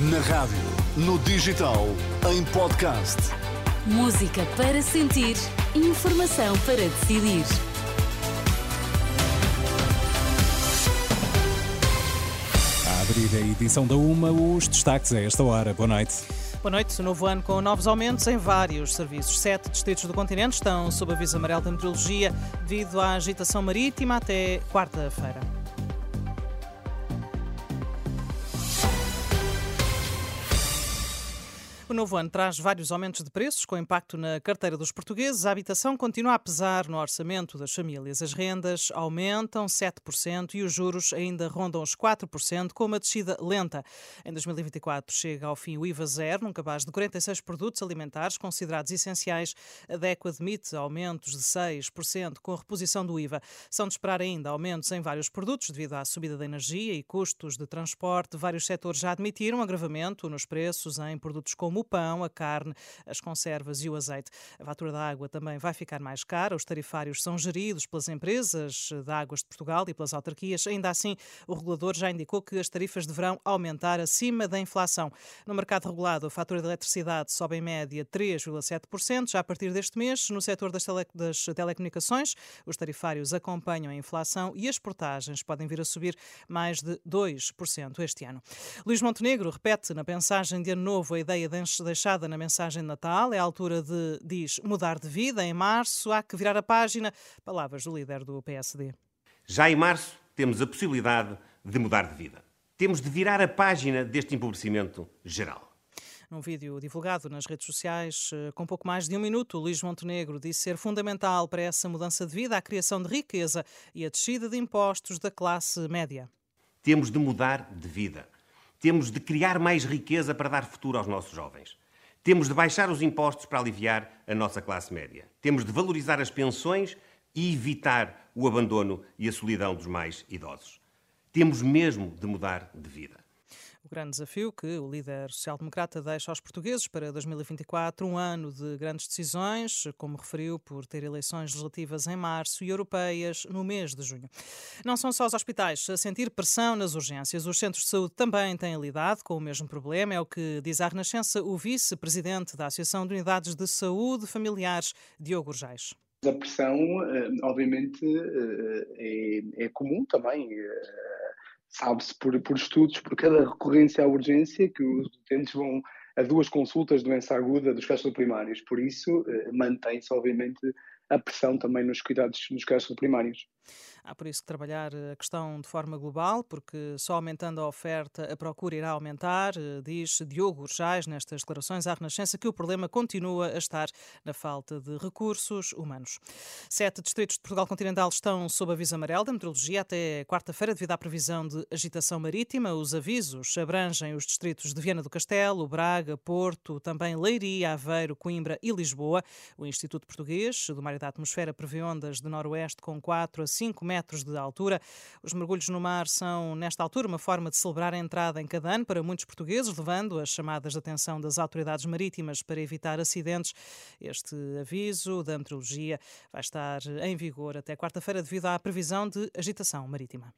Na rádio, no digital, em podcast. Música para sentir, informação para decidir. A abrir a edição da UMA, os destaques a esta hora. Boa noite. Boa noite. Novo ano com novos aumentos em vários serviços. Sete distritos do continente estão sob aviso amarelo da meteorologia devido à agitação marítima até quarta-feira. O novo ano traz vários aumentos de preços, com impacto na carteira dos portugueses. A habitação continua a pesar no orçamento das famílias. As rendas aumentam 7% e os juros ainda rondam os 4%, com uma descida lenta. Em 2024 chega ao fim o IVA zero, num cabaz de 46 produtos alimentares considerados essenciais. A DECO admite aumentos de 6%, com a reposição do IVA. São de esperar ainda aumentos em vários produtos, devido à subida da energia e custos de transporte. Vários setores já admitiram agravamento nos preços em produtos como como o pão, a carne, as conservas e o azeite. A fatura da água também vai ficar mais cara. Os tarifários são geridos pelas empresas de águas de Portugal e pelas autarquias. Ainda assim, o regulador já indicou que as tarifas deverão aumentar acima da inflação. No mercado regulado, a fatura de eletricidade sobe em média 3,7%. Já a partir deste mês, no setor das, tele das telecomunicações, os tarifários acompanham a inflação e as portagens podem vir a subir mais de 2% este ano. Luís Montenegro repete na mensagem de ano novo a ideia de deixada na mensagem de Natal. É a altura de, diz, mudar de vida. Em março há que virar a página. Palavras do líder do PSD. Já em março temos a possibilidade de mudar de vida. Temos de virar a página deste empobrecimento geral. Num vídeo divulgado nas redes sociais eh, com pouco mais de um minuto, Luís Montenegro disse ser fundamental para essa mudança de vida a criação de riqueza e a descida de impostos da classe média. Temos de mudar de vida. Temos de criar mais riqueza para dar futuro aos nossos jovens. Temos de baixar os impostos para aliviar a nossa classe média. Temos de valorizar as pensões e evitar o abandono e a solidão dos mais idosos. Temos mesmo de mudar de vida. O grande desafio que o líder social-democrata deixa aos portugueses para 2024, um ano de grandes decisões, como referiu, por ter eleições legislativas em março e europeias no mês de junho. Não são só os hospitais a sentir pressão nas urgências, os centros de saúde também têm lidado com o mesmo problema, é o que diz à Renascença o vice-presidente da Associação de Unidades de Saúde Familiares, Diogo Urgais. A pressão, eh, obviamente, eh, é, é comum também eh, sabe-se por, por estudos, por cada recorrência à urgência, que os utentes vão a duas consultas de doença aguda dos primários. Por isso, eh, mantém-se, obviamente, a pressão também nos cuidados nos primários. Há por isso que trabalhar a questão de forma global, porque só aumentando a oferta a procura irá aumentar, eh, diz Diogo Urjais nestas declarações à Renascença que o problema continua a estar na falta de recursos humanos. Sete distritos de Portugal continental estão sob aviso amarelo da meteorologia até quarta-feira devido à previsão de agitação marítima. Os avisos abrangem os distritos de Viana do Castelo, Braga, Porto, também Leiria, Aveiro, Coimbra e Lisboa. O Instituto Português do Mar e da Atmosfera prevê ondas de noroeste com 4 a 5 metros metros de altura. Os mergulhos no mar são, nesta altura, uma forma de celebrar a entrada em cada ano para muitos portugueses, levando as chamadas de atenção das autoridades marítimas para evitar acidentes. Este aviso da meteorologia vai estar em vigor até quarta-feira devido à previsão de agitação marítima.